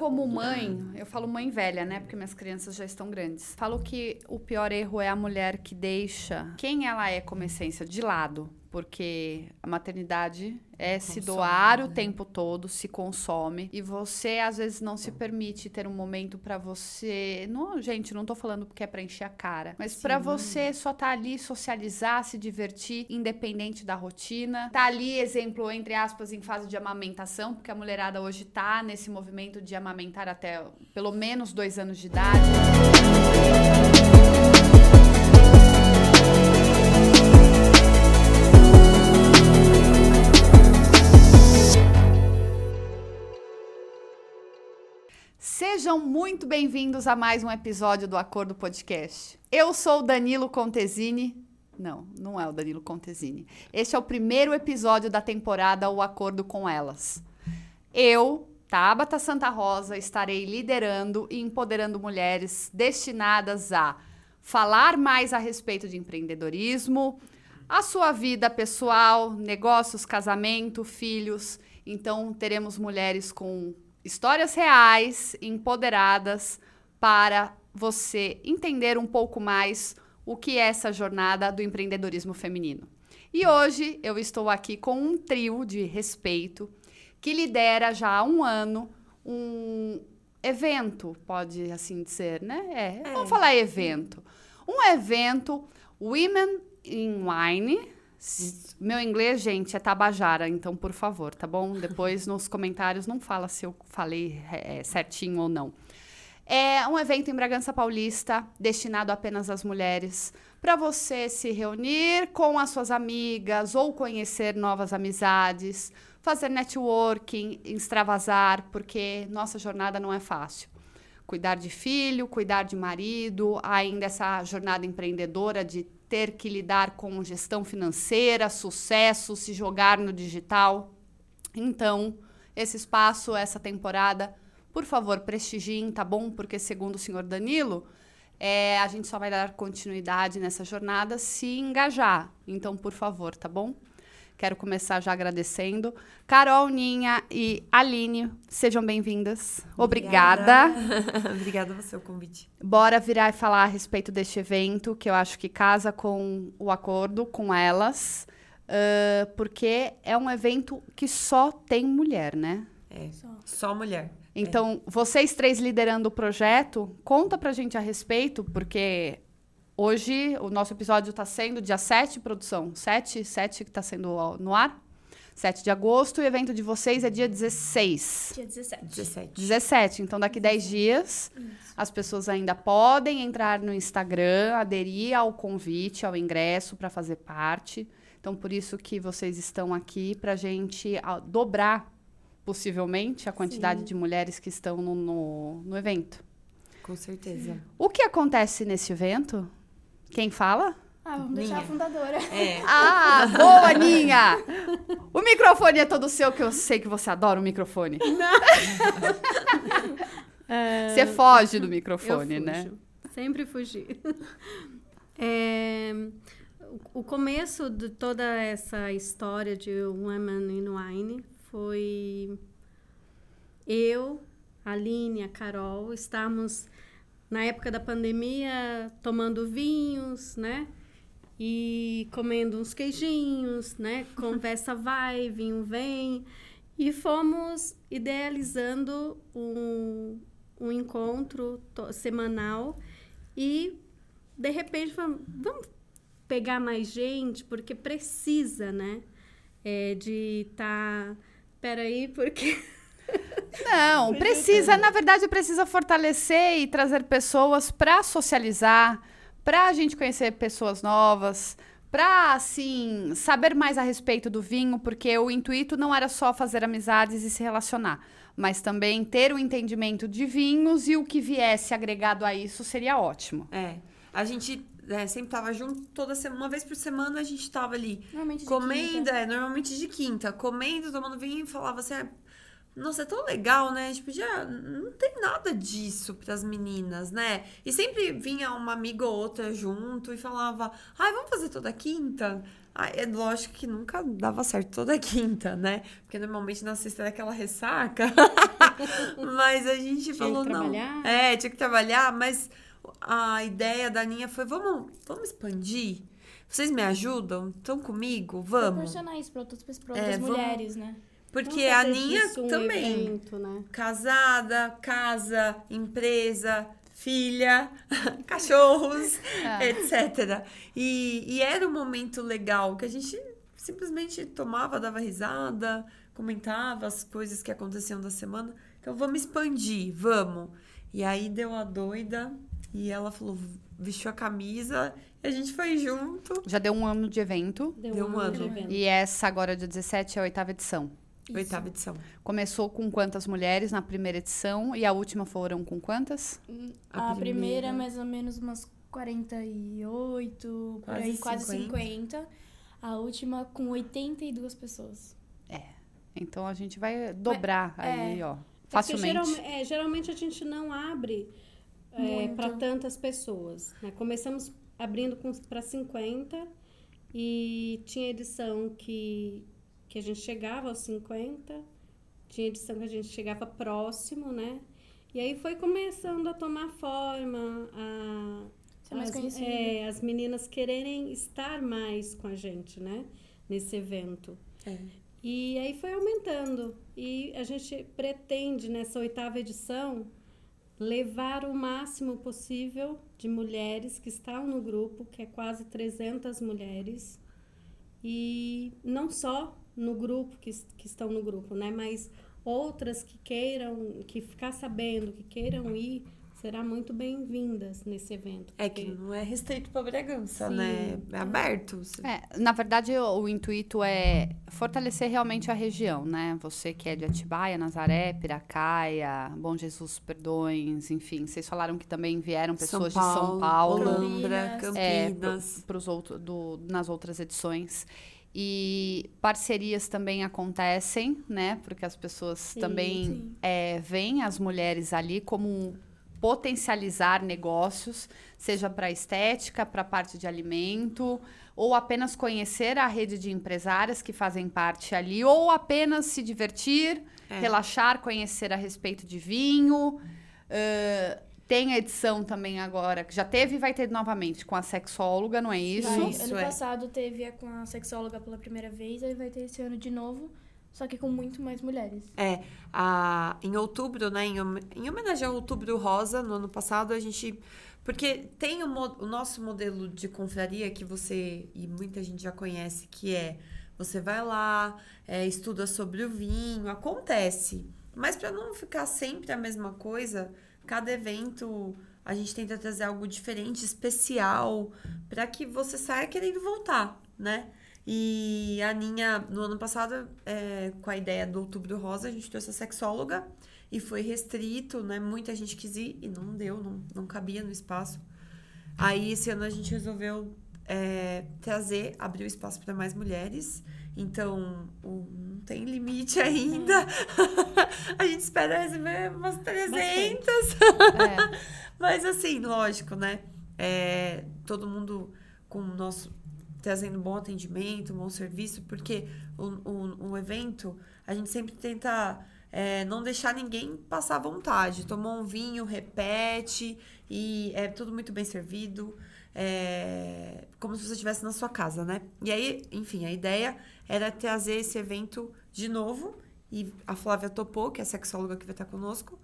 como mãe, eu falo mãe velha, né? Porque minhas crianças já estão grandes. Falo que o pior erro é a mulher que deixa quem ela é como essência de lado porque a maternidade é consome, se doar né? o tempo todo, se consome e você às vezes não se permite ter um momento para você, não, gente, não tô falando porque é para encher a cara, mas para você só tá ali socializar, se divertir, independente da rotina. Tá ali exemplo entre aspas em fase de amamentação, porque a mulherada hoje tá nesse movimento de amamentar até pelo menos dois anos de idade. Sejam muito bem-vindos a mais um episódio do Acordo Podcast. Eu sou o Danilo Contesini. Não, não é o Danilo Contesini. Este é o primeiro episódio da temporada O Acordo com Elas. Eu, Tabata Santa Rosa, estarei liderando e empoderando mulheres destinadas a falar mais a respeito de empreendedorismo, a sua vida pessoal, negócios, casamento, filhos. Então, teremos mulheres com histórias reais, empoderadas, para você entender um pouco mais o que é essa jornada do empreendedorismo feminino. E hoje eu estou aqui com um trio de respeito que lidera já há um ano um evento, pode assim dizer, né? É, é. vamos falar evento. Um evento Women in Wine, meu inglês, gente, é Tabajara, então por favor, tá bom? Depois nos comentários não fala se eu falei é, certinho ou não. É um evento em Bragança Paulista destinado apenas às mulheres, para você se reunir com as suas amigas ou conhecer novas amizades, fazer networking, extravasar, porque nossa jornada não é fácil. Cuidar de filho, cuidar de marido, ainda essa jornada empreendedora de ter que lidar com gestão financeira, sucesso, se jogar no digital. Então, esse espaço, essa temporada, por favor, prestigiem, tá bom? Porque, segundo o senhor Danilo, é, a gente só vai dar continuidade nessa jornada se engajar. Então, por favor, tá bom? Quero começar já agradecendo. Carol, Ninha e Aline, sejam bem-vindas. Obrigada. Obrigada a você o convite. Bora virar e falar a respeito deste evento, que eu acho que casa com o acordo com elas, uh, porque é um evento que só tem mulher, né? É, só, só mulher. Então, é. vocês três liderando o projeto, conta pra gente a respeito, porque Hoje, o nosso episódio está sendo dia 7, produção. 7, 7 que está sendo no ar. 7 de agosto. E o evento de vocês é dia 16. Dia 17. 17. 17. Então, daqui 10 dias, Isso. as pessoas ainda podem entrar no Instagram, aderir ao convite, ao ingresso para fazer parte. Então, por isso que vocês estão aqui para a gente dobrar, possivelmente, a quantidade Sim. de mulheres que estão no, no, no evento. Com certeza. O que acontece nesse evento? Quem fala? Ah, vamos deixar Ninha. a fundadora. É. Ah, boa, Ninha! O microfone é todo seu, que eu sei que você adora o microfone. Não. É, você foge do microfone, né? Sempre fugi. É, o começo de toda essa história de Women in Wine foi eu, a Aline, a Carol, estamos na época da pandemia, tomando vinhos, né? E comendo uns queijinhos, né? Conversa vai, vinho vem. E fomos idealizando um, um encontro semanal e, de repente, vamos, vamos pegar mais gente, porque precisa, né? É, de estar... Tá... Peraí, porque... Não, precisa, na verdade, precisa fortalecer e trazer pessoas para socializar, para a gente conhecer pessoas novas, para assim saber mais a respeito do vinho, porque o intuito não era só fazer amizades e se relacionar, mas também ter o um entendimento de vinhos e o que viesse agregado a isso seria ótimo. É. A gente é, sempre tava junto toda semana, uma vez por semana a gente tava ali normalmente comendo, é, normalmente de quinta, comendo, tomando vinho e falava assim, ah, nossa, é tão legal, né? Gente podia. Não tem nada disso pras meninas, né? E sempre vinha uma amiga ou outra junto e falava: ai, vamos fazer toda quinta? Ai, é lógico que nunca dava certo toda quinta, né? Porque normalmente na sexta era aquela ressaca. mas a gente Tinha falou: que não. trabalhar. É, tinha que trabalhar, mas a ideia da Aninha foi: vamos, vamos expandir? Vocês me ajudam? Estão comigo? Vamos. Proporcionar isso para outras, pra É, outras vamos- mulheres, né? Porque Vamos a disso um também. evento, né? casada, casa, empresa, filha, cachorros, É. etc. E, e era um momento legal que a gente simplesmente tomava, dava risada, comentava as coisas que aconteciam da semana. Então vamos expandir, vamos. E aí deu a doida e ela falou, vestiu a camisa e a gente foi junto. Já deu um ano de evento. Deu, Deu um ano de ano. evento. E essa agora, dia 17, é a oitava edição. Isso. Oitava edição. Começou com quantas mulheres na primeira edição e a última foram com quantas? A A, primeira, primeira- mais ou menos umas 48, por Quase aí, quase 50. 50. A última com 82 pessoas. Então a gente vai dobrar aí, ó. Porque Facilmente. geralme- é, geralmente a gente não abre Muito. para tantas pessoas. né? Começamos abrindo para 50 e tinha edição que, que a gente chegava aos 50, tinha edição que a gente chegava próximo, né? E aí foi começando a tomar forma, a, as, é, as meninas quererem estar mais com a gente, né? Nesse evento. É. E aí foi aumentando. E a gente pretende, nessa oitava edição, levar o máximo possível de mulheres que estão no grupo, que é quase 300 mulheres. E não só no grupo, que, que estão no grupo, né? Mas outras que queiram, que ficar sabendo, que queiram ir, será muito bem-vindas nesse evento. É que não é restrito para Bragança, Sim. né? É aberto. É, na verdade, o, o intuito é fortalecer realmente a região, né? Você que é de Atibaia, Nazaré, Piracaia, Bom Jesus, Perdões, enfim. Vocês falaram que também vieram pessoas de São Paulo Olambra, Campinas. é, Campinas. pros outro, do, nas outras edições. E parcerias também acontecem, né? Porque as pessoas Sim, também sim. é, veem as mulheres ali como potencializar negócios, seja para estética, para a parte de alimento, ou apenas conhecer a rede de empresárias que fazem parte ali, ou apenas se divertir, É. relaxar, conhecer a respeito de vinho. Ãh, tem a edição também agora, que já teve e vai ter novamente com a sexóloga, não é isso? Vai, Isso, ano é. passado teve a com a sexóloga pela primeira vez, aí vai ter esse ano de novo, só que com muito mais mulheres. É, a, em outubro, né? Em, em homenagem ao Outubro Rosa, no ano passado, a gente. Porque tem o, o nosso modelo de confraria que você e muita gente já conhece, que é você vai lá, é, estuda sobre o vinho, acontece. Mas para não ficar sempre a mesma coisa, cada evento a gente tenta trazer algo diferente, especial, para que você saia querendo voltar, né? E a Aninha, no ano passado, é, com a ideia do Outubro Rosa, a gente trouxe a sexóloga e foi restrito, né? Muita gente quis ir e não deu, não, não cabia no espaço. Aí, esse ano, a gente resolveu é, trazer, abrir o espaço para mais mulheres. Então, o- não tem limite ainda. a gente espera receber umas 300. É. Mas assim, lógico, né? É, todo mundo com o nosso trazendo bom atendimento, bom serviço, porque o, o, o evento a gente sempre tenta é, não deixar ninguém passar à vontade. Tomou um vinho, repete e é tudo muito bem servido. É, como se você estivesse na sua casa, né? E aí, enfim, a ideia era trazer esse evento de novo. E a Flávia topou, que é a sexóloga que vai estar conosco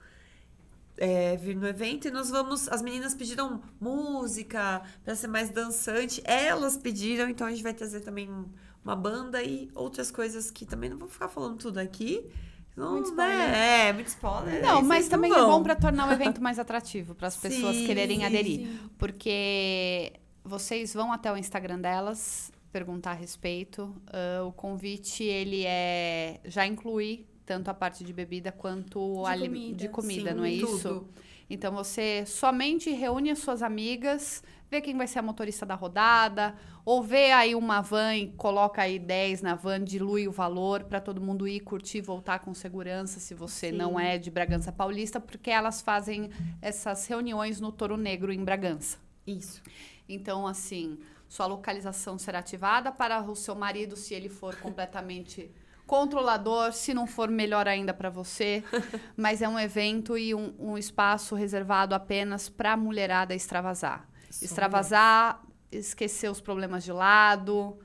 é, vir no evento e nós vamos. As meninas pediram música para ser mais dançante. Elas pediram, então a gente vai trazer também um- uma banda e outras coisas que também não vou ficar falando tudo aqui. Não, Muito spoiler. É, muito spoiler. Não, mas também é bom para tornar o evento mais atrativo, para as pessoas Sim, quererem aderir. sim. Porque vocês vão até o Instagram delas perguntar a respeito. Ah, o convite, ele é já inclui tanto a parte de bebida quanto De ali- comida. de comida, Sim, não é tudo. isso? Então você somente reúne as suas amigas, vê quem vai ser a motorista da rodada, ou vê aí uma van e coloca aí 10 na van, dilui o valor para todo mundo ir curtir, voltar com segurança, se você Sim. não é de Bragança Paulista, porque elas fazem essas reuniões no Toro Negro em Bragança. Isso. Então, assim, sua localização será ativada para o seu marido se ele for completamente controlador, se não for melhor ainda para você. Mas é um evento e um, um espaço reservado apenas para a mulherada extravasar. Extravasar, esquecer os problemas de lado,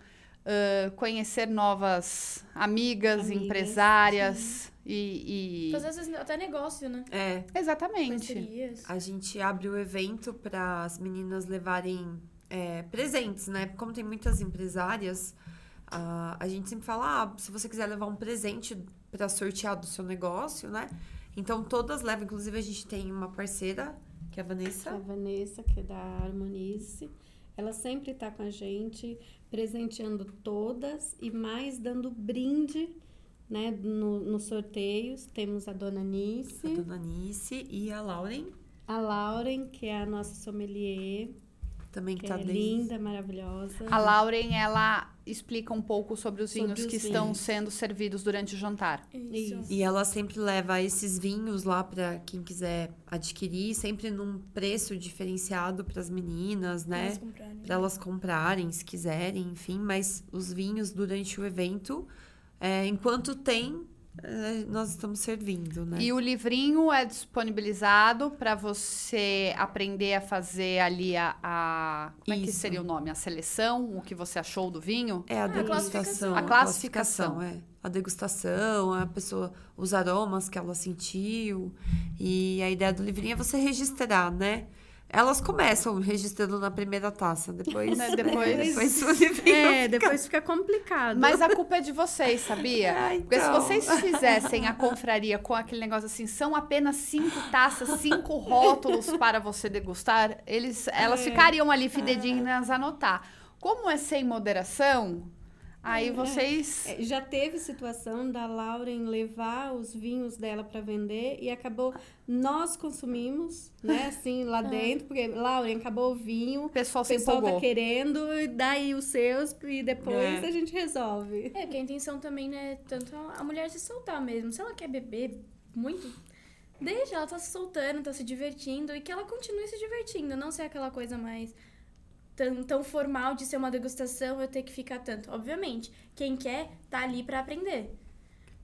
ãh, conhecer novas amigas, Amigas, empresárias e, e- Fazer às vezes até negócio, né? É, Exatamente. Parcerias. a gente abre o evento para as meninas levarem é, presentes, né? Como tem muitas empresárias, a, a gente sempre fala, ah, se você quiser levar um presente para sortear do seu negócio, né? Então todas levam, inclusive a gente tem uma parceira, que é a A Vanessa. Vanessa, que é da Harmonize, ela sempre está com a gente, presenteando todas e mais dando brinde né, no, nos sorteios. Temos a Dona A Nice, dona Nice e a Lauren, a Lauren, que é a nossa sommelier, também que que tá é desde- linda, maravilhosa. A Lauren, ela explica um pouco sobre os Sobre vinhos os que estão vinhos. sendo servidos durante o jantar. Isso. Isso. E ela sempre leva esses vinhos lá para quem quiser adquirir, sempre num preço diferenciado para as meninas, né? Elas comprarem. Para elas comprarem, se quiserem, enfim. Mas os vinhos durante o evento, é, enquanto tem, nós estamos servindo, né? E o livrinho é disponibilizado para você aprender a fazer ali a, a- como é que Isso. seria o nome? A seleção, o que você achou do vinho? É a a degustação. classificação. A classificação. é. A degustação, a pessoa, os aromas que ela sentiu. E a ideia do livrinho é você registrar, né? Elas começam registrando na primeira taça, depois, Né, depois- depois É, depois fica complicado. Mas a culpa é de vocês, sabia? Ah, Porque se então. vocês fizessem a confraria com aquele negócio assim, são apenas cinco taças, cinco rótulos para você degustar, eles, elas ficariam ali fidedignas a anotar. Como é sem moderação, aí vocês. É, Já teve situação da Lauren levar os vinhos dela para vender e acabou nós consumimos, né, assim, lá dentro, porque Lauren acabou o vinho, O pessoal o se pessoal empolgou. tá querendo, e daí os seus e depois É. a gente resolve. É, que a intenção também, né, tanto a mulher se soltar mesmo. Se ela quer beber muito, deixa, ela tá se soltando, tá se divertindo e que ela continue se divertindo, não ser aquela coisa mais tão, tão formal de ser uma degustação, eu ter que ficar tanto. Obviamente, quem quer tá ali pra aprender.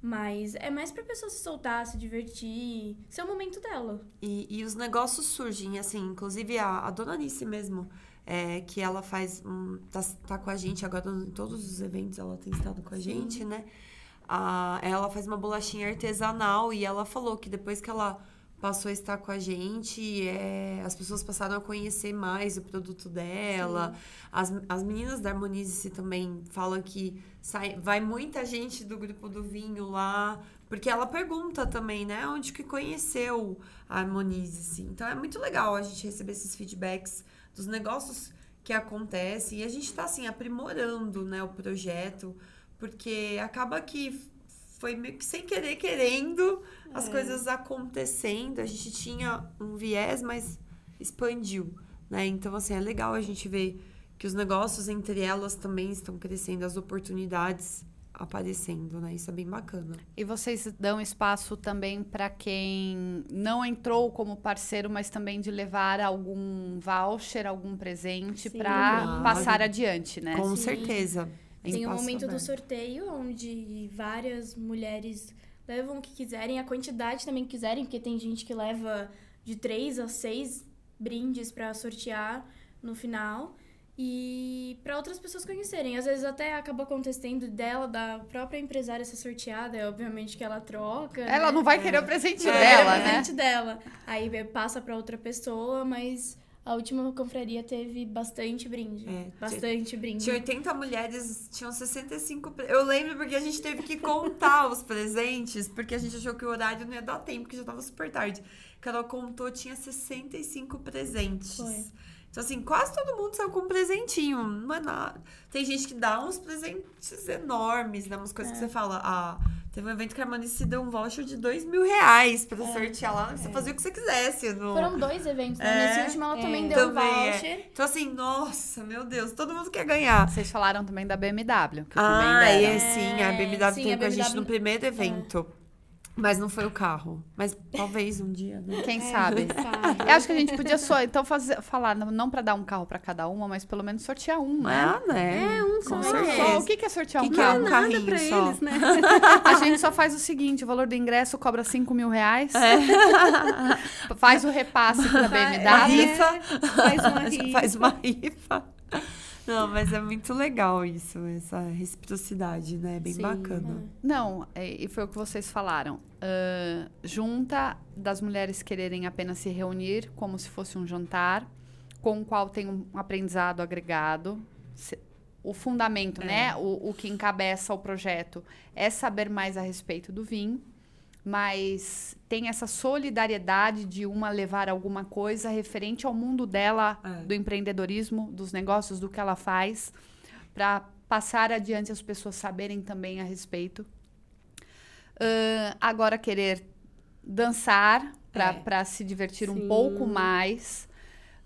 Mas é mais pra pessoa se soltar, se divertir, ser o momento dela. E, e os negócios surgem, assim, inclusive a, a Dona Nice mesmo, é, que ela faz, um, tá, tá com a gente agora em todos os eventos, ela tem estado com a gente, né? A, ela faz uma bolachinha artesanal e ela falou que depois que ela passou a estar com a gente, é, as pessoas passaram a conhecer mais o produto dela. As, as meninas da Harmonize também falam que sai, vai muita gente do grupo do vinho lá, porque ela pergunta também, né, onde que conheceu a Harmonize. Então é muito legal a gente receber esses feedbacks dos negócios que acontecem e a gente tá assim aprimorando, né, o projeto, porque acaba que foi meio que sem querer querendo as coisas acontecendo. A gente tinha um viés, mas expandiu, né? Então assim, é legal a gente ver que os negócios entre elas também estão crescendo, as oportunidades aparecendo, né? Isso é bem bacana. E vocês dão espaço também para quem não entrou como parceiro, mas também de levar algum voucher, algum presente para Claro. passar adiante, né? Com Sim. certeza. Tem o Espaço momento do sorteio, onde várias mulheres levam o que quiserem, a quantidade também que quiserem, porque tem gente que leva de três a seis brindes pra sortear no final. E para outras pessoas conhecerem. Às vezes até acaba acontecendo dela, da própria empresária ser sorteada, é obviamente que ela troca. Ela né? não vai querer o presente É, dela, é o né? presente dela. Aí passa pra outra pessoa, mas a última confraria teve bastante brinde. É, bastante brinde. Tinha 80 mulheres, tinham 65. pre- Eu lembro porque a gente teve que contar os presentes, porque a gente achou que o horário não ia dar tempo, porque já tava super tarde. Carol contou, tinha 65 presentes. Foi. Então, assim, quase todo mundo saiu com um presentinho. Não é nada. Tem gente que dá uns presentes enormes, né? Umas coisas que você fala, ah, Teve um evento que a Manice deu um voucher de dois mil reais pra sortear lá. Você fazia o que você quisesse. No... Foram dois eventos, né? É, Nesse último ela é. também deu um Também é. voucher. Então, assim, nossa, meu Deus, todo mundo quer ganhar. Vocês falaram também da BMW, que Ah, também deram. é, sim, a BMW sim, teve a com a gente BMW no primeiro evento. Mas não foi o carro. Mas talvez um dia, né? Quem sabe? Sabe? Eu acho que a gente podia só, então fazer, falar, não, para dar um carro para cada uma, mas pelo menos sortear um, né? Ah, né? É, um só. Só, o que é sortear Que um que é carro? um Nada carrinho pra só. eles, né? A gente só faz o seguinte, o valor do ingresso cobra 5 mil reais, É. faz o repasse pra Uma BMW. rifa. Faz uma rifa. Faz uma rifa. Não, mas é muito legal isso, essa reciprocidade, né? É bem Sim. bacana. Não, é, e foi o que vocês falaram. Ahn, junta das mulheres quererem apenas se reunir como se fosse um jantar, com o qual tem um aprendizado agregado. Se- O fundamento, É. né? O, o que encabeça o projeto é saber mais a respeito do vinho, mas tem essa solidariedade de uma levar alguma coisa referente ao mundo dela, É. do empreendedorismo, dos negócios, do que ela faz, para passar adiante as pessoas saberem também a respeito. Ahn, agora querer dançar para É. se divertir um Sim. pouco mais.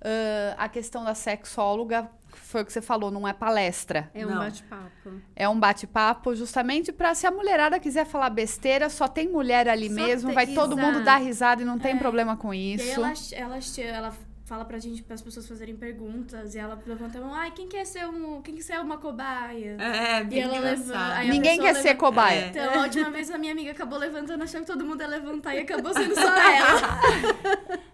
Ahn, a questão da sexóloga, foi o que você falou, não é palestra. É um bate-papo. É um bate-papo justamente para se a mulherada quiser falar besteira, só tem mulher ali Só mesmo, tem- vai todo mundo dar risada e não tem É. problema com E aí isso. ela, ela, ela fala pra gente, para as pessoas fazerem perguntas, e ela levanta a mão, ai, quem quer ser um. Quem quer ser uma cobaia? É, bem E ela engraçado. leva- aí a Ninguém quer ser levanta- cobaia. É. Então, a última vez a minha amiga acabou levantando, achou que todo mundo ia levantar e acabou sendo só ela.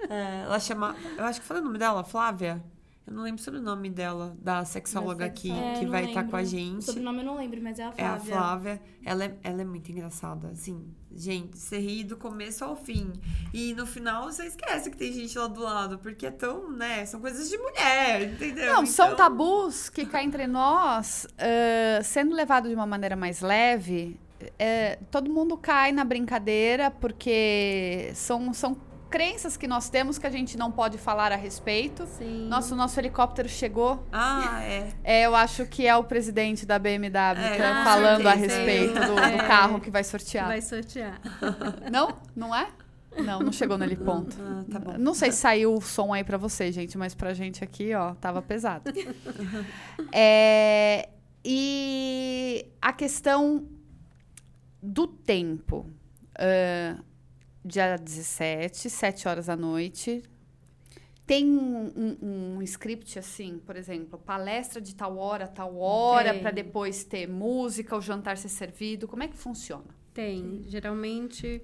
É, ela chama. Eu acho que foi o nome dela, Flávia. Eu não lembro sobre o nome dela, da sexóloga Da aqui. É, que não vai estar lembro. com a O gente. sobrenome eu não lembro, mas é a É Flávia. a Flávia. Ela é, ela é muito engraçada. Assim, gente, você ri do começo ao fim. E no final você esquece que tem gente lá do lado, porque é tão, né? São coisas de mulher, entendeu? Não, são Então, tabus que cá entre nós, eh, sendo levado de uma maneira mais leve, eh, todo mundo cai na brincadeira, porque são, são crenças que nós temos que a gente não pode falar a respeito. Sim. Nossa, o nosso helicóptero chegou. Ah, é. É, eu acho que é o presidente da BMW É, tá falando a certeza. respeito do, do É. carro que vai sortear. Vai sortear. Não? Não é? Não, não chegou naquele ponto. Ah, tá bom. Não sei se saiu o som aí pra você, gente, mas pra gente aqui, ó, tava pesado. É, e a questão do tempo. Ah, dia 17, 7 horas da noite. Tem um, um- um script assim, por exemplo, palestra de tal hora, tal hora, para depois ter música, o jantar ser servido. Como é que funciona? Tem. Geralmente,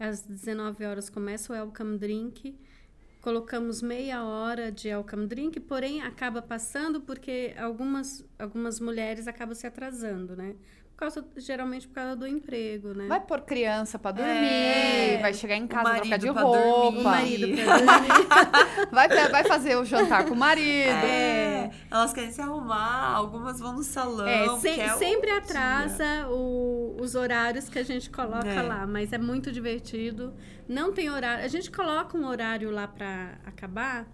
às 19 horas começa o welcome drink. Colocamos meia hora de welcome drink, porém acaba passando porque algumas, algumas mulheres acabam se atrasando, né? Por causa, geralmente por causa do emprego, né? Vai pôr criança pra dormir, É, vai chegar em casa, trocar de roupa. dormir. O marido pra dormir. Vai, vai fazer o jantar com o marido. É, elas querem se arrumar, algumas vão no salão. É, se- é sempre dia. atrasa o- os horários que a gente coloca É. lá, mas é muito divertido. Não tem horário. A gente coloca um horário lá para acabar,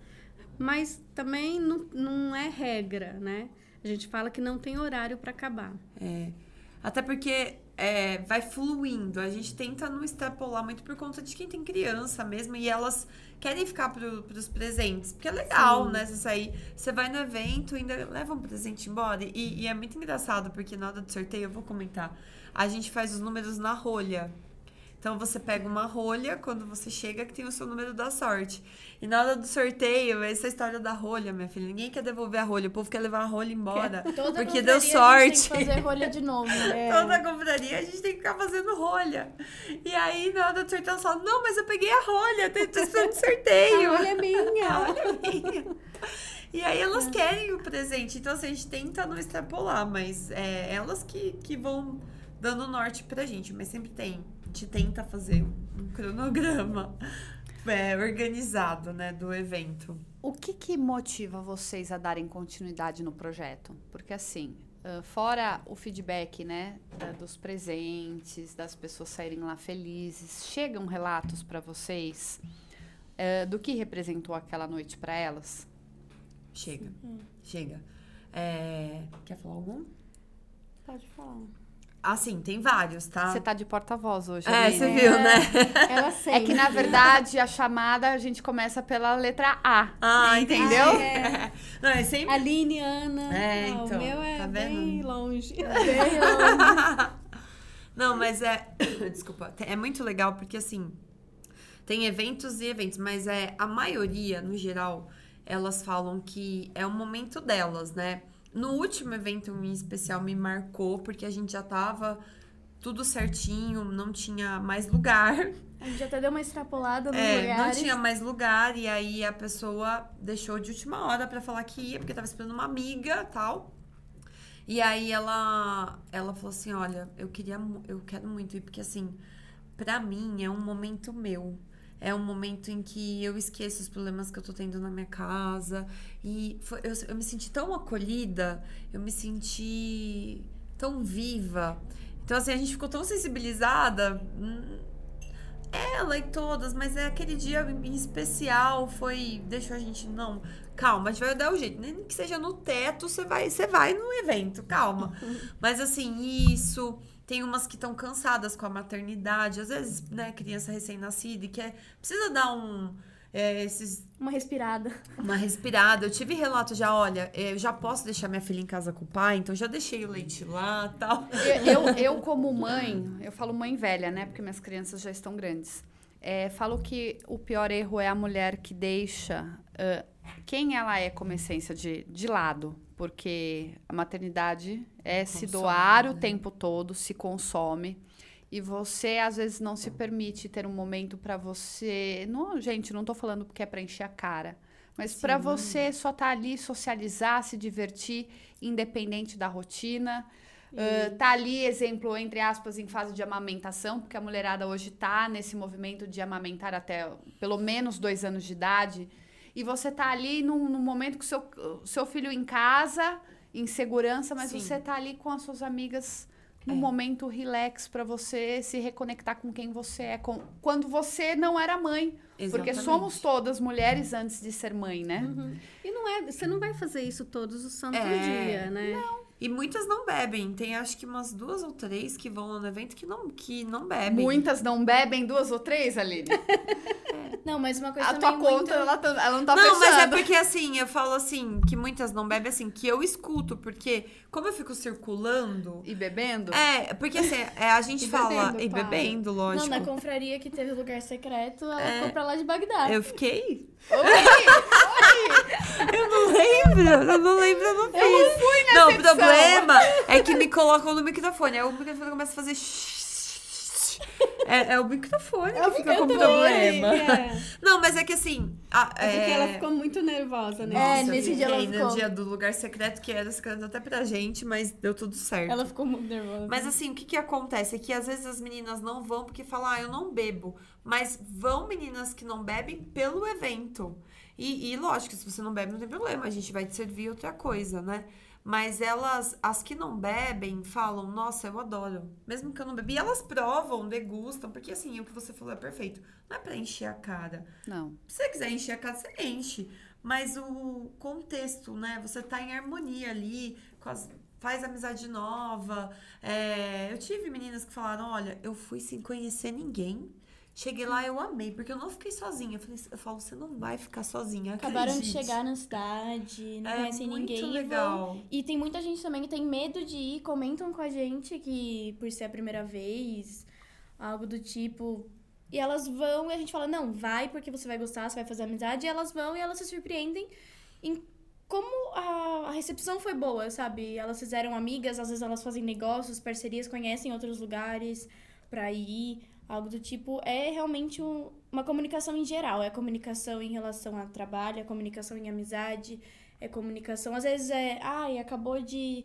mas também não, não é regra, né? A gente fala que não tem horário para acabar. É. Até porque é, vai fluindo. A gente tenta não extrapolar muito por conta de quem tem criança mesmo. E elas querem ficar pro, pros presentes. Porque é legal, Sim. né? Você sair. Você vai no evento e ainda leva um presente embora. E, e é muito engraçado, porque na hora do sorteio, eu vou comentar. A gente faz os números na rolha. Então você pega uma rolha quando você chega que tem o seu número da sorte. E na hora do sorteio, essa história da rolha, minha filha. Ninguém quer devolver a rolha, o povo quer levar a rolha embora. Toda porque deu A gente sorte. tem que fazer rolha de novo. né? Toda confraria a gente tem que ficar fazendo rolha. E aí, na hora do sorteio, elas falam: Não, mas eu peguei a rolha, tô tô esperando o sorteio. A rolha é minha. A rolha é minha. E aí elas querem o presente. Então, assim, a gente tenta não extrapolar, mas é elas que, que vão dando norte pra gente. Mas sempre tem. A gente tenta fazer um cronograma é, organizado, né, do evento. O que, que motiva vocês a darem continuidade no projeto? Porque assim, fora o feedback, né, dos presentes, das pessoas saírem lá felizes, chegam relatos para vocês do que representou aquela noite para elas? Chega. Chega. É, Quer falar algum? Pode falar. Assim, tem vários, tá? Você tá de porta-voz hoje. É, Aline. você viu, né? Ela sei. É que, na verdade, a chamada a gente começa pela letra A. Ah, Entendeu? É. Não, é sempre. Aline, Ana. É, Ah, então, O meu é tá bem vendo? longe. Não, mas é. Desculpa. É muito legal porque, assim. Tem eventos e eventos, mas é a maioria, no geral, elas falam que é o momento delas, né? No último evento em especial me marcou, porque a gente já tava tudo certinho, não tinha mais lugar. A gente até deu uma extrapolada no É, lugar. não tinha mais lugar, e aí a pessoa deixou de última hora pra falar que ia, porque tava esperando uma amiga tal. E aí ela, ela falou assim: olha, eu queria, eu quero muito ir, porque assim, pra mim é um momento meu. É um momento em que eu esqueço os problemas que eu tô tendo na minha casa. E foi- eu, eu me senti tão acolhida, eu me senti tão viva. Então, assim, a gente ficou tão sensibilizada. hum, ela e todas, mas é aquele dia em especial foi. Deixou a gente. Não, calma, a gente vai dar o jeito. Nem que seja no teto, você vai, você vai no evento, calma. Mas assim, isso. Tem umas que estão cansadas com a maternidade, às vezes, né, criança recém-nascida e quer. Precisa dar um. é, esses Uma respirada. uma respirada. Eu tive relato já, olha, é, eu já posso deixar minha filha em casa com o pai, então já deixei o leite lá tal. Eu, eu, eu, como mãe, eu falo mãe velha, né? Porque minhas crianças já estão grandes. É, falo que o pior erro é a mulher que deixa ah, quem ela é como essência de, de lado. Porque a maternidade é se Consome, doar o né? tempo todo, se consome. E você, às vezes, não se permite ter um momento pra você. Não, gente, não tô falando porque é pra encher a cara. Mas não. você só tá ali, socializar, se divertir, independente da rotina. Ah, tá ali, exemplo, entre aspas, em fase de amamentação, porque a mulherada hoje tá nesse movimento de amamentar até pelo menos dois anos de idade. E você tá ali num, num momento com o seu, seu filho em casa, em segurança, mas Sim. você tá ali com as suas amigas num É. momento relax pra você se reconectar com quem você é, com, quando você não era mãe. Porque Exatamente. somos todas mulheres antes de ser mãe, né? E não é, você não vai fazer isso todos os santos É. dia, né? E muitas não bebem. Tem acho que umas duas ou três que vão lá no evento que não, que não bebem. Muitas não bebem, duas ou três, Aline? Não, mas uma coisa A tua conta, muito... ela, tá- ela não tá não, fechando. mas é porque assim, eu falo assim, que muitas não bebem, assim, que eu escuto, porque como eu fico circulando. E bebendo? É, porque assim, é, a gente E fala. bebendo, e bebendo, Não, lógico. na confraria que teve lugar secreto, ela É. ficou pra lá de Bagdá. Eu fiquei. Oi! Eu não lembro, eu não lembro, eu não fiz. Eu não fui nessa Não, o edição. problema é que me colocam no microfone. Aí o microfone começa a fazer. É, é o microfone que fica com problema. É, Não, mas é que assim. a- é porque é- ela ficou muito nervosa, né? É, Nossa, eu nesse dia ela fiquei ficou- no dia do lugar secreto, que era secreto até pra gente, mas deu tudo certo. Ela ficou muito nervosa. Mas assim, o que que acontece? É que às vezes as meninas não vão porque falam, ah, eu não bebo. Mas vão meninas que não bebem pelo evento. E, e lógico, se você não bebe, não tem problema, a gente vai te servir outra coisa, né? Mas elas, as que não bebem, falam, nossa, eu adoro. Mesmo que eu não bebi, elas provam, degustam, porque assim, o que você falou é perfeito. Não é pra encher a cara. Não. Se você quiser encher a cara, você enche. Mas o contexto, né? Você tá em harmonia ali, as- faz amizade nova. É, eu tive meninas que falaram: olha, eu fui sem conhecer ninguém. Cheguei lá, eu amei, porque eu não fiquei sozinha. Eu, falei, eu falo, você não vai ficar sozinha. Acabaram de acredite." chegar na cidade, não É conhecem muito ninguém. e vão- legal. E tem muita gente também que tem medo de ir, comentam com a gente que por ser a primeira vez, algo do tipo. E elas vão e a gente fala, não, vai porque você vai gostar, você vai fazer amizade. E elas vão e elas se surpreendem em como a, a recepção foi boa, sabe? Elas fizeram amigas, às vezes elas fazem negócios, parcerias, conhecem outros lugares pra ir, algo do tipo. É realmente um- uma comunicação em geral. É comunicação em relação a trabalho, é comunicação em amizade, é comunicação. Às vezes é, ai, acabou de.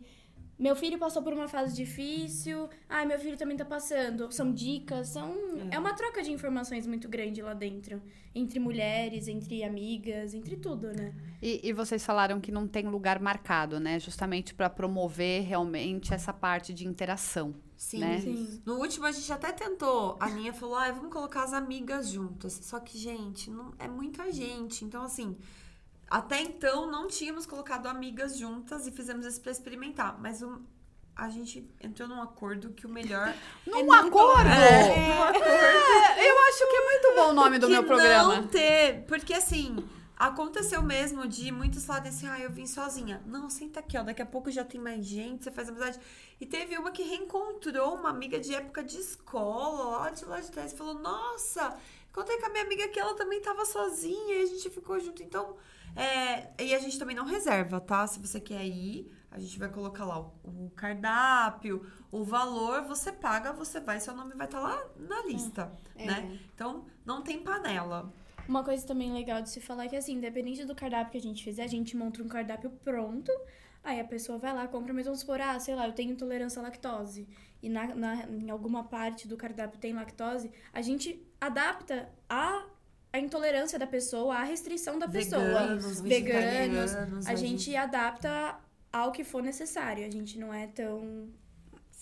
Meu filho passou por uma fase difícil. Ai, meu filho também tá passando. São dicas, são. É, uma troca de informações muito grande lá dentro. Entre mulheres, entre amigas, entre tudo, né? E, e vocês falaram que não tem lugar marcado, né? Justamente para promover realmente essa parte de interação. Sim. né? Sim. No último a gente até tentou. A Ninha falou: ah, vamos colocar as amigas juntas. Só que, gente, não, é muita gente. Então, assim, até então não tínhamos colocado amigas juntas e fizemos isso pra experimentar. Mas o- a gente entrou num acordo que o melhor Num acordo! é, num acordo É, eu acho que é muito bom o nome do que meu programa. não ter, porque assim, aconteceu mesmo de muitos falarem assim, ah, eu vim sozinha. Não, senta aqui, ó, daqui a pouco já tem mais gente, você faz amizade. E teve uma que reencontrou uma amiga de época de escola, lá de lá de trás, e falou, nossa, contei com a minha amiga que ela também tava sozinha, e a gente ficou junto, então... É, e a gente também não reserva, tá? Se você quer ir, a gente vai colocar lá o, cardápio, o valor, você paga, você vai, seu nome vai estar lá na lista, É. né? Então, não tem panela. Uma coisa também legal de se falar é que, assim, independente do cardápio que a gente fizer, a gente monta um cardápio pronto. Aí a pessoa vai lá, compra, mas vamos supor, ah, sei lá, eu tenho intolerância à lactose. E na, na- em alguma parte do cardápio tem lactose. A gente adapta a, a intolerância da pessoa, a restrição da pessoa. Veganos, Veganos, a gente adapta ao que for necessário. A gente não é tão.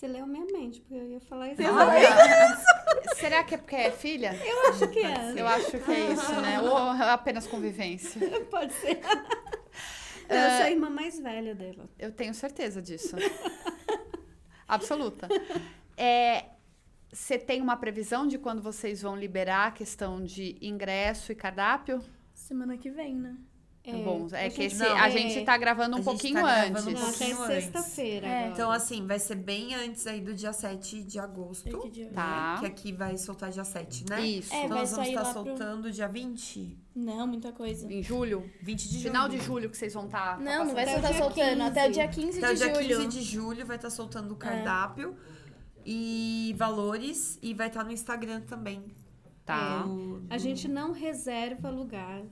Você leu minha mente, porque eu ia falar isso. Olha, será que é porque é filha? Eu acho que é. Eu acho que é isso, né? Ou apenas convivência. Pode ser. Não, eu sou a irmã mais velha dela. Eu tenho certeza disso. Absoluta. É, você tem uma previsão de quando vocês vão liberar a questão de ingresso e cardápio? Semana que vem, né? Bom, é a que gente- esse, não, a é- gente tá gravando um gente pouquinho tá gravando antes. um Não, até pouquinho antes. sexta-feira. É. Então, assim, vai ser bem antes aí do dia 7 de agosto. Fique de olho. Tá. Que aqui vai soltar dia 7, né? Isso. É, Então vai nós vamos estar lá pro- soltando dia 20? Não, muita coisa. Em julho? 20 de julho. Final de julho que vocês vão estar. Não, não vai Até o estar dia soltando. 15. Até o dia 15 Até o de dia julho. 15 de julho vai estar soltando o cardápio e valores e vai estar no Instagram também. Tá. Do- A gente não reserva lugar.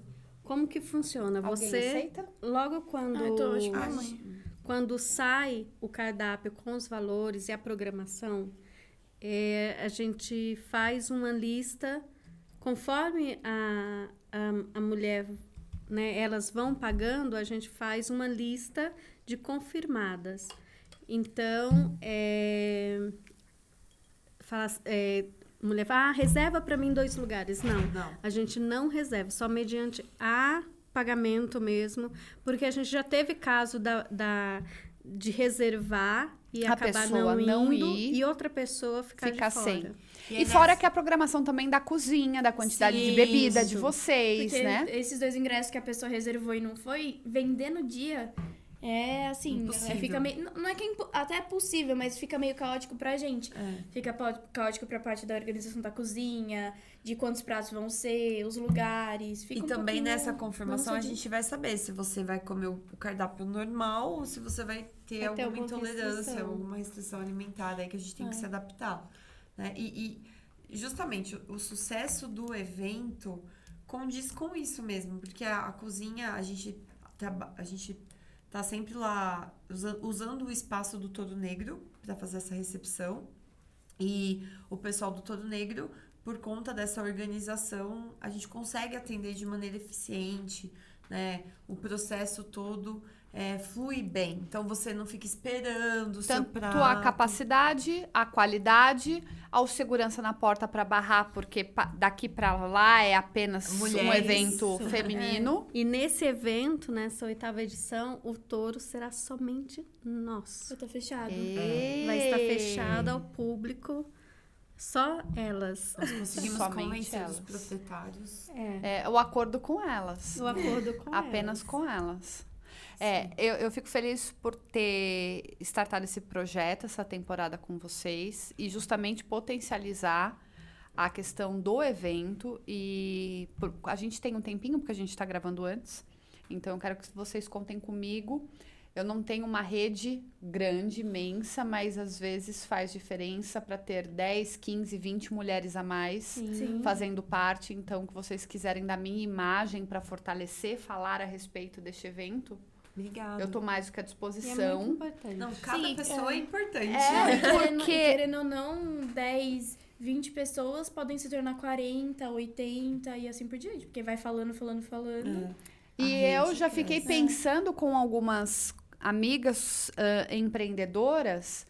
Como que funciona? Alguém Você, aceita? logo quando, Ah, tô, acho que Ah, quando sai o cardápio com os valores e a programação, é, a gente faz uma lista conforme a, a, a mulher, né, elas vão pagando, a gente faz uma lista de confirmadas. Então, é, fala, é, mulher fala, ah, reserva para mim dois lugares. Não, Não. a gente não reserva, só mediante a pagamento mesmo, porque a gente já teve caso da, da- de reservar e A acabar pessoa não não indo ir, e outra pessoa ficar ficar de fora. sem. E E, aí fora nessa- que a programação também da cozinha, da quantidade de Sim, bebida de isso. vocês, Porque né? esses dois ingressos que a pessoa reservou e não foi, vender no dia é assim, é, fica meio, não é que é até é possível, mas fica meio caótico pra gente. É. Fica caótico pra parte da organização da cozinha, de quantos pratos vão ser, os lugares. Fica E um também nessa confirmação a gente vai saber se você vai comer o cardápio normal ou se você vai ter Vai ter alguma alguma intolerância, restrição. alguma restrição alimentar aí que a gente tem que É. se adaptar. Né? E, e justamente o, o sucesso do evento condiz com isso mesmo, porque a, a cozinha, a gente, a gente tá sempre lá usa- usando o espaço do Todo Negro para fazer essa recepção. E o pessoal do Todo Negro, por conta dessa organização, a gente consegue atender de maneira eficiente, né? O processo todo é, flui bem. Então você não fica esperando o seu Tanto prato. a capacidade, a qualidade, ao segurança na porta para barrar, porque daqui para lá é apenas um Mulheres. evento Isso. feminino. E nesse evento, nessa oitava edição, o touro será somente nosso. Já tá fechado. É. Vai estar fechado ao público, só elas. Nós conseguimos Somente convencer elas. os proprietários. É, É, o acordo com elas. o acordo com apenas elas. com elas. É, eu, eu fico feliz por ter startado esse projeto, essa temporada com vocês e justamente potencializar a questão do evento e por- a gente tem um tempinho porque a gente está gravando antes, então eu quero que vocês contem comigo. Eu não tenho uma rede grande, imensa, mas às vezes faz diferença para ter 10, 15, 20 mulheres a mais Sim. fazendo parte, então, que vocês quiserem da minha imagem para fortalecer, falar a respeito deste evento, Obrigada. eu tô mais do que à E é disposição. muito importante. Não, cada Sim, pessoa é, é. importante. É, querendo, porque- querendo ou não, 10, 20 pessoas podem se tornar 40, 80 e assim por diante. Porque vai falando, falando, falando. É. E eu já cresce. fiquei pensando com algumas amigas ah, empreendedoras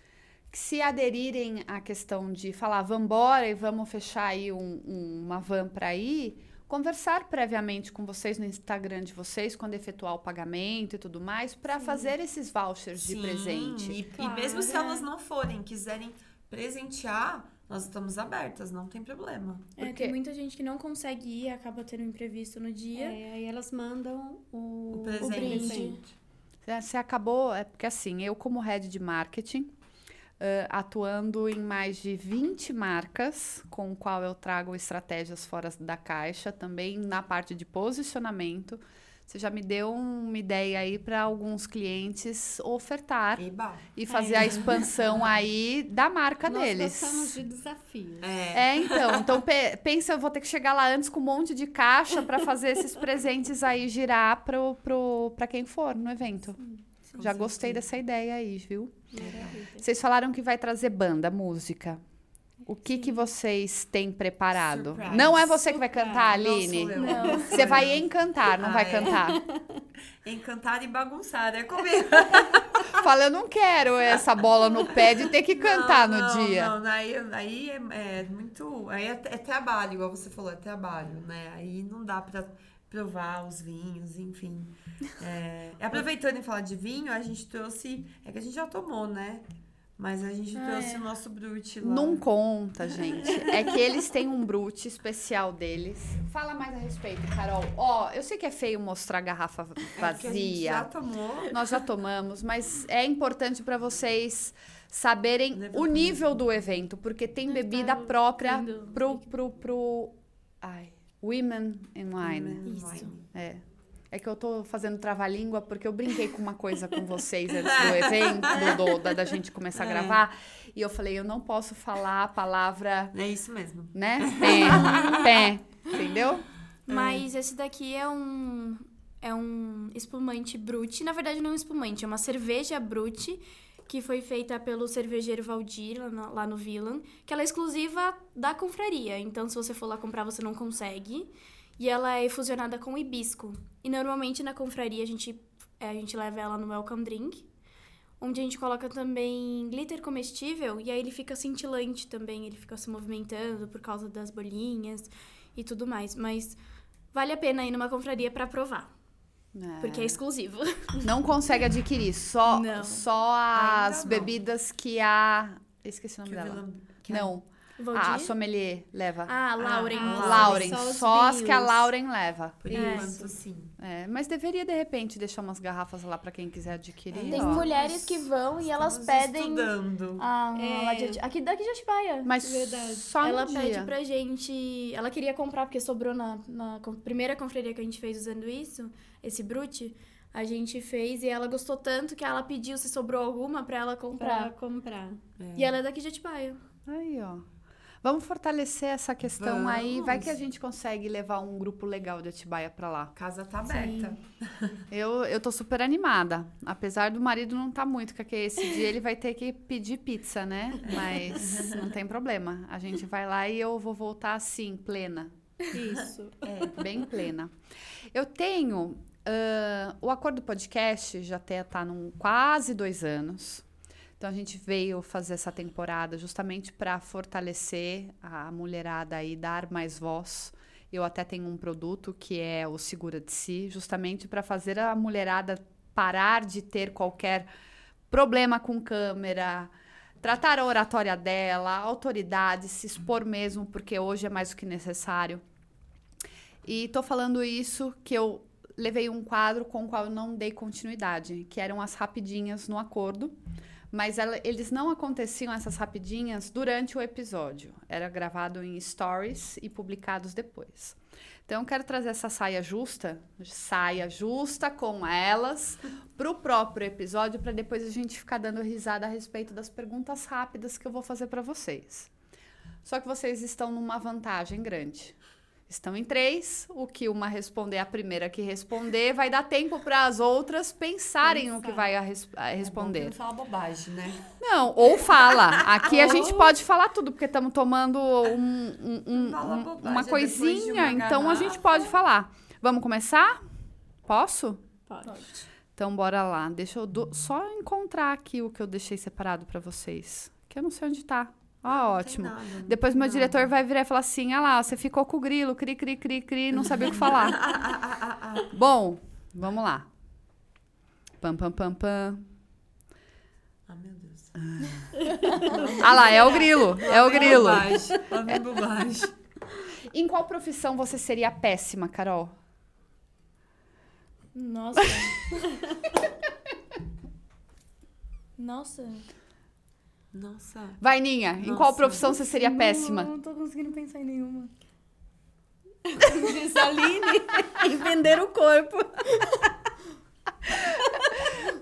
que se aderirem à questão de falar, vambora e vamos fechar aí um- um- uma van para ir, conversar previamente com vocês no Instagram de vocês quando efetuar o pagamento e tudo mais para fazer esses vouchers de Sim, presente. E, e Claro, mesmo se é. elas não forem, quiserem presentear, nós estamos abertas, não tem problema. É, Porque- tem muita gente que não consegue ir, acaba tendo um imprevisto no dia. É, aí elas mandam o, O presente. brinde. É, Você acabou, é porque assim, eu como head de marketing, ãh, atuando em mais de 20 marcas, com o qual eu trago estratégias fora da caixa, também na parte de posicionamento. Você já me deu uma ideia aí para alguns clientes ofertar Eba. e fazer a expansão aí da marca Nós deles. gostamos de desafios. É. É, então. Então, pe- pensa, eu vou ter que chegar lá antes com um monte de caixa para fazer esses presentes aí girar pro, pro, pra quem for no evento. com Já gostei dessa ideia aí, viu? Maravilha. Vocês falaram que vai trazer banda, música. O que, que vocês têm preparado? Surprise. Não é você que vai cantar, Não, Aline? sou eu. Não. Você vai encantar, não Ah, vai é. cantar. Encantar e bagunçar, é comigo. Fala, eu não quero essa bola no pé de ter que cantar Não, no não, dia. Não, aí, aí é, é muito. Aí é, é trabalho, igual você falou, é trabalho, né? Aí não dá pra provar os vinhos, enfim. É, e aproveitando em falar de vinho, a gente trouxe. É que a gente já tomou, né? Mas a gente Ah, trouxe é. o nosso brute lá. Não conta, gente. É que eles têm um brute especial deles. Fala mais a respeito, Carol. Ó, eu sei que é feio mostrar a garrafa É que a gente vazia. já tomou. Nós já tomamos, mas é importante para vocês saberem Leva o nível do evento, porque tem Deve bebida tá própria lindo. pro pro pro ai, Women in Wine. Isso. Wine. É. É que eu tô fazendo trava-língua porque eu brinquei com uma coisa com vocês antes do evento, do, do- da, da gente começar a É. gravar. E eu falei, eu não posso falar a palavra, É isso mesmo. né? Pé. Pé. Entendeu? Mas esse daqui é um é um espumante brute. Na verdade, não é um espumante, é uma cerveja brute que foi feita pelo cervejeiro Valdir lá no, lá no Villan, que ela é exclusiva da confraria. Então, se você for lá comprar, você não consegue. E ela é fusionada com hibisco. E normalmente na confraria a gente é, a gente leva ela no welcome drink, onde a gente coloca também glitter comestível e aí ele fica cintilante também, ele fica se movimentando por causa das bolinhas e tudo mais, mas vale a pena ir numa confraria pra provar, porque é exclusivo. Não consegue adquirir, só, Não. só as bebidas que a. Esqueci o nome Que dela. Villan- que Não, Valdir? a sommelier leva. Ah, Lauren. Ah, Lauren, só os só as que a. Lauren leva. Por É. enquanto, sim. É, mas deveria, de repente, deixar umas garrafas lá pra quem quiser adquirir. Tem ó. mulheres que vão e elas Estamos pedem estudando. a, É. de- aqui daqui de Atibaia. Mas Verdade. só ela pede dia. pra gente. Ela queria comprar, porque sobrou na, na primeira confraria que a gente fez usando isso, esse brute. A gente fez e ela gostou tanto que ela pediu se sobrou alguma pra ela Pra comprar. comprar. E ela é daqui de Atibaia. Aí, ó. Vamos fortalecer essa questão aí. Vai Vamos. que a gente consegue levar um grupo legal de Atibaia pra lá. Casa tá aberta. Eu, eu tô super animada. Apesar do marido não tá muito, porque esse dia ele vai ter que pedir pizza, né? Mas não tem problema. A gente vai lá e eu vou voltar assim, plena. Isso. É. Bem plena. Eu tenho. ah, o Acordo Podcast já até tá num quase dois anos. Então a gente veio fazer essa temporada justamente para fortalecer a mulherada aí, dar mais voz. Eu até tenho um produto que é o Segura de Si, justamente para fazer a mulherada parar de ter qualquer problema com câmera, tratar a oratória dela, a autoridade, se expor mesmo, porque hoje é mais do que necessário. E tô falando isso que eu levei um quadro com o qual eu não dei continuidade, que eram as rapidinhas no acordo. Mas ela- eles não aconteciam essas rapidinhas durante o episódio. Era gravado em stories e publicados depois. Então eu quero trazer essa saia justa, saia justa com elas, pro próprio episódio, para depois a gente ficar dando risada a respeito das perguntas rápidas que eu vou fazer para vocês. Só que vocês estão numa vantagem grande. Estão em três, o que uma responder a primeira que responder vai dar tempo para as outras pensarem no que Pensar. vai a res- a É bom responder. que não fala bobagem, né? Não, ou fala. Aqui a gente pode falar tudo, porque estamos tomando um- um- um- bobagem uma de coisinha, uma então a gente pode falar. Vamos começar? Posso? Pode. Então bora lá. Deixa eu do- só encontrar aqui o que eu deixei separado para vocês. Que eu não sei onde tá. Ah, ótimo. nada, Depois meu não. diretor vai virar e falar assim: ah lá, você ficou com o grilo, cri, cri, cri, cri, não sabia o que falar. Bom, vamos lá. Pam, pam, pam, pam. Ah, meu Deus. Ah lá, é o grilo, é o grilo. Vem bobagem. Em qual profissão você seria péssima, Carol? Nossa. Nossa. Nossa. Vai, Ninha, em qual Nossa. profissão você seria Não, péssima? Não tô conseguindo pensar em nenhuma. Diz Aline e vender o corpo.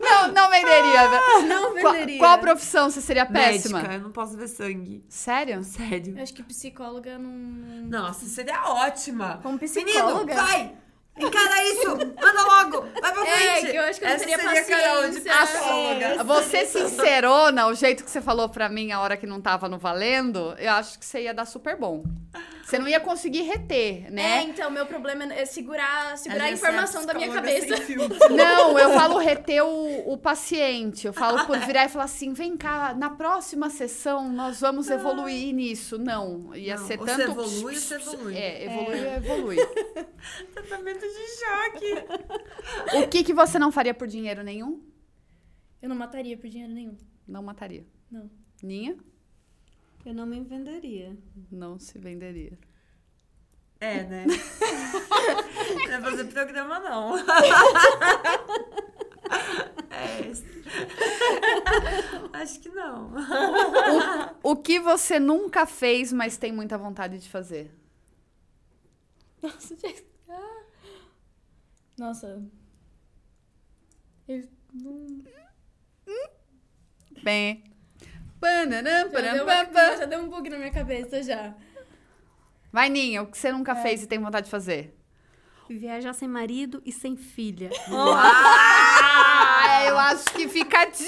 Não, não venderia. Não Qual, venderia. qual profissão você seria péssima? Médica, eu não posso ver sangue. Sério? Sério. Eu acho que psicóloga não. Nossa, seria ótima. Como Menino, psicóloga? vai! Encara isso! Anda logo! Vai pra É, frente! que eu acho que eu não Essa teria seria Carol de psicóloga. Você sincerona, o jeito que você falou pra mim a hora que não tava no valendo, eu acho que você ia dar super bom. Você não ia conseguir reter, É, né? então, meu problema é segurar, segurar a você é informação da minha cabeça. Não, eu falo reter o, o paciente. Eu falo por virar e falar assim: vem cá, na próxima sessão nós vamos evoluir nisso. Não, ia Não, ser ou tanto. você evolui você evolui. É, evolui, evolui. Tratamento de choque. O que, que você não faria por dinheiro nenhum? Eu não mataria por dinheiro nenhum. Não mataria. Não. Ninha? Eu não me venderia. Não se venderia. É, né? Não é fazer programa, não. É. Acho que não. O que você nunca fez, mas tem muita vontade de fazer? Nossa, gente. Ah. Nossa. Eu não. Bem. Pananã, Já deu, uma- já deu um bug na minha cabeça já. Vai, Ninha, o que você É. nunca fez e tem vontade de fazer? Viajar sem marido e sem filha. Ah, eu acho que fica a dica!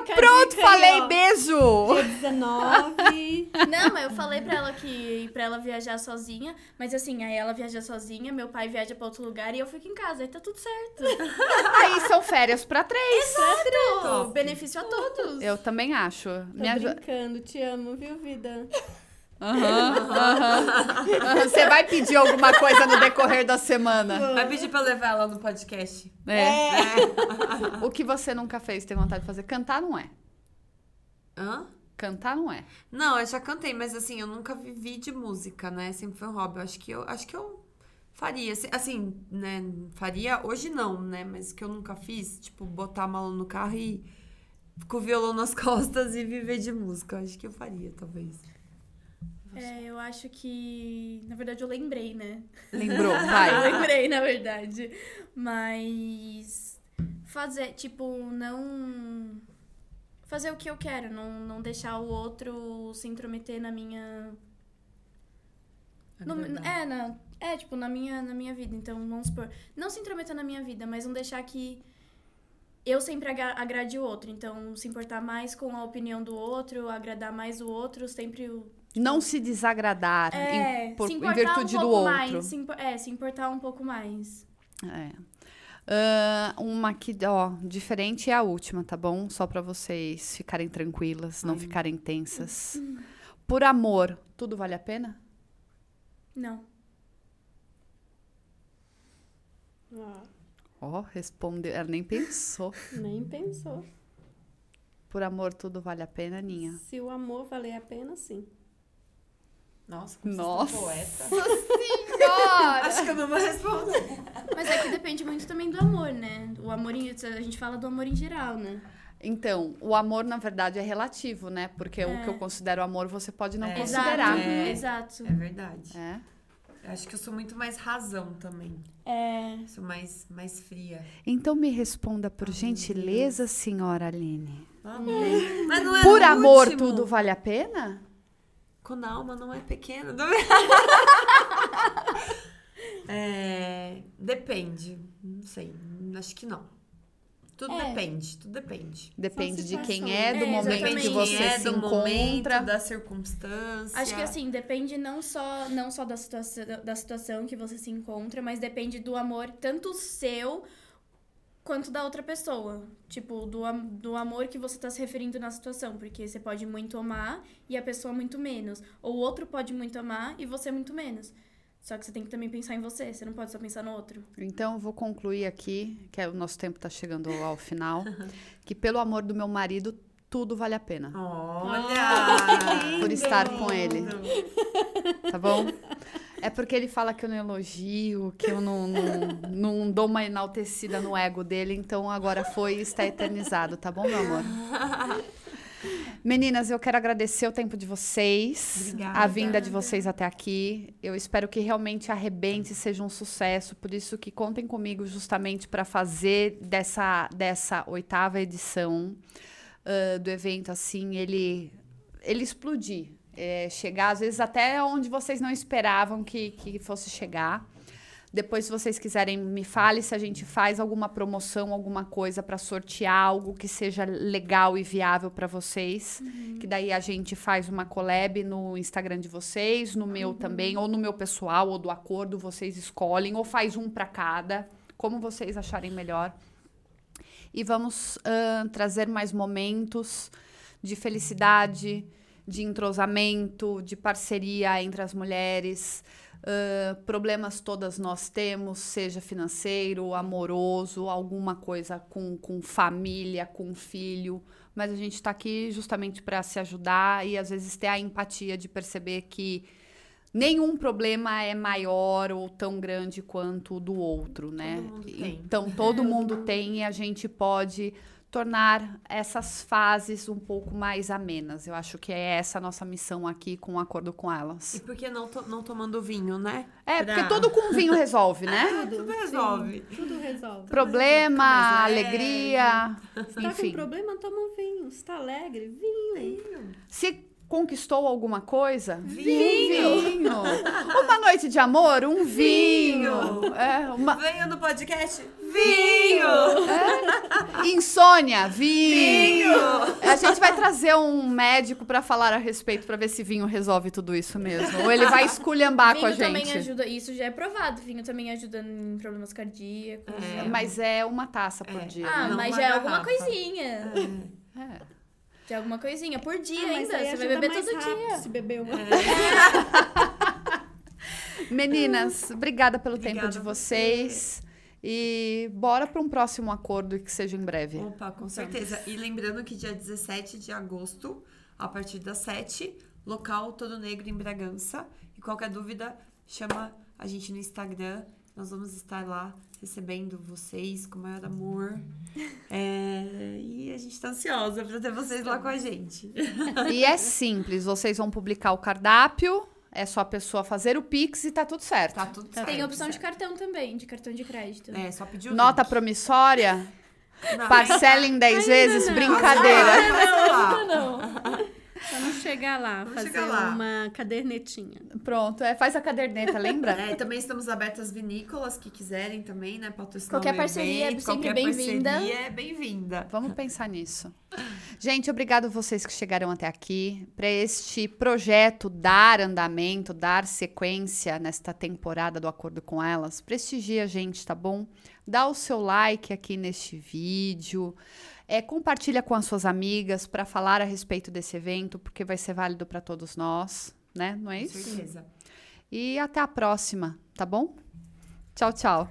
Fica a Pronto, dica aí, falei, ó. beijo! Dia 19. Não, mas eu falei pra ela que pra ela viajar sozinha, mas assim, aí ela viaja sozinha, meu pai viaja pra outro lugar e eu fico em casa, aí tá tudo certo. Aí são férias pra três. Exato! Benefício a todos. Eu também acho. Tô Me brincando, te amo, viu, vida? Aham, aham. Você vai pedir alguma coisa no decorrer da semana. Vai pedir pra levar ela no podcast. É. O que você nunca fez tem vontade de fazer? Cantar não é. Hã? Cantar não é. Não, eu já cantei, mas assim, eu nunca vivi de música, né? Sempre foi um hobby. Eu acho que eu, acho que eu faria. assim- Assim, né? Faria hoje não, né? Mas que eu nunca fiz, tipo, botar a mala no carro e com o violão nas costas e viver de música. Eu acho que eu faria, talvez. É, eu acho que. Na verdade, eu lembrei, né? Lembrou? Eu Vai. lembrei, na verdade. Mas. Fazer, tipo, não. Fazer o que eu quero, não, não deixar o outro se intrometer na minha. no- verdade. é, na, é, tipo, na minha, na minha vida. Então, vamos supor. Não se intrometer na minha vida, mas não deixar que eu sempre agra- agrade o outro. Então, se importar mais com a opinião do outro, agradar mais o outro, sempre o. Não se desagradar É, em, por- se em virtude um do outro. mais. Se, é, se importar um pouco mais. É. Ah, uma que, ó, diferente é a última, tá bom? Só pra vocês ficarem tranquilas, não Ai. ficarem tensas. Por amor, tudo vale a pena? Não. Ó, respondeu, ela nem pensou. nem pensou. Por amor, tudo vale a pena, Ninha? Se o amor valer a pena, sim. Nossa, como Nossa. poeta. Senhora! Acho que eu não vou responder. Mas é que depende muito também do amor, né? O amor, em, a gente fala do amor em geral, né? Então, o amor, na verdade, é relativo, né? Porque o É. que eu considero amor, você pode não É. considerar. Exato. É. Exato. É verdade. É. Acho que eu sou muito mais razão também. É. Sou mais, mais fria. Então me responda, por Ai, gentileza, senhora Aline. Amém. Mas não é Por amor, último. tudo vale a pena? Quando a alma não é pequena. Não é... Depende. Não sei. Acho que não. Tudo É. depende. Tudo depende. Depende de quem é, do É, momento exatamente. que você é, se do momento, encontra. da circunstância. Acho que assim, depende não só, não só da, situação, da situação que você se encontra, mas depende do amor, tanto seu quanto da outra pessoa. Tipo, do, do amor que você tá se referindo na situação. Porque você pode muito amar e a pessoa muito menos. Ou o outro pode muito amar e você muito menos. Só que você tem que também pensar em você, você não pode só pensar no outro. Então, eu vou concluir aqui, que é, o nosso tempo está chegando ao final, que pelo amor do meu marido, tudo vale a pena. Olha! Por estar com ele. Tá bom? É porque ele fala que eu não elogio, que eu não, não, não dou uma enaltecida no ego dele, então agora foi e está eternizado, tá bom, meu amor? Meninas, eu quero agradecer o tempo de vocês, Obrigada. a vinda de vocês até aqui. Eu espero que realmente arrebente, seja um sucesso. Por isso que contem comigo justamente para fazer dessa, dessa oitava edição ah, do evento assim, ele ele explodir, é, chegar às vezes até onde vocês não esperavam que, que fosse chegar. Depois, se vocês quiserem, me fale se a gente faz alguma promoção, alguma coisa para sortear algo que seja legal e viável para vocês. Que daí a gente faz uma collab no Instagram de vocês, no meu também, ou no meu pessoal, ou do acordo, vocês escolhem, ou faz um para cada, como vocês acharem melhor. E vamos ahn, trazer mais momentos de felicidade, de entrosamento, de parceria entre as mulheres. Ahn, problemas todas nós temos, seja financeiro, amoroso, alguma coisa com, com família, com filho. Mas a gente está aqui justamente para se ajudar e às vezes ter a empatia de perceber que nenhum problema é maior ou tão grande quanto o do outro, né? tem. Então todo mundo tem e a gente pode tornar essas fases um pouco mais amenas. Eu acho que é essa a nossa missão aqui com o acordo com E elas. por que não, to- não tomando vinho, né? É, Pra- porque tudo com vinho resolve, né? Tudo resolve. Tudo resolve. Problema, Fica mais leve. alegria, Tá com enfim. problema, toma um vinho. Se tá alegre, vinho. Se conquistou alguma coisa, Vinho. vinho. Uma noite de amor, um vinho. Vinho. É, uma Venha no podcast. Vinho! insônia, vinho. A gente vai trazer um médico pra falar a respeito pra ver se vinho resolve tudo isso mesmo. Ou ele vai esculhambar com a vinho também gente. ajuda, isso já é provado. Vinho também ajuda em problemas cardíacos. É. Mas é uma taça por dia. Ah, Não, mas já é alguma coisinha. É. É alguma coisinha. Por dia Ah, ainda. Você vai beber todo rápido dia. Se beber uma. Meninas, obrigada pelo Obrigada tempo de vocês. E bora para um próximo acordo que seja em breve. Opa, com certeza. E lembrando que dia 17 de agosto, a partir das 7, local Todo Negro em Bragança. E qualquer dúvida, chama a gente no Instagram. Nós vamos estar lá recebendo vocês com o maior amor. É, e a gente tá ansiosa pra ter vocês lá com a gente. E é simples, vocês vão publicar o cardápio, é só a pessoa fazer o Pix e tá tudo certo. Tá tudo certo. Tem opção de cartão também, de cartão de crédito. É, só pedir o Nota link. promissória, Não, parcela em 10 vezes, brincadeira. Ainda Não, não. não. Vamos chegar lá, Vamos fazer chegar lá. uma cadernetinha. Pronto, é, faz a caderneta, lembra? É, também estamos abertas às vinícolas que quiserem também, né? Patrocinar Qualquer o parceria é evento, sempre qualquer bem-vinda. parceria é bem-vinda. Vamos pensar nisso. Gente, obrigado a vocês que chegaram até aqui para este projeto dar andamento, dar sequência nesta temporada do Acordo com Elas. Prestigia a gente, tá bom? Dá o seu like aqui neste vídeo. É, compartilha com as suas amigas para falar a respeito desse evento, porque vai ser válido para todos nós, né? Não é Com isso? certeza. E até a próxima, tá bom? Tchau, tchau.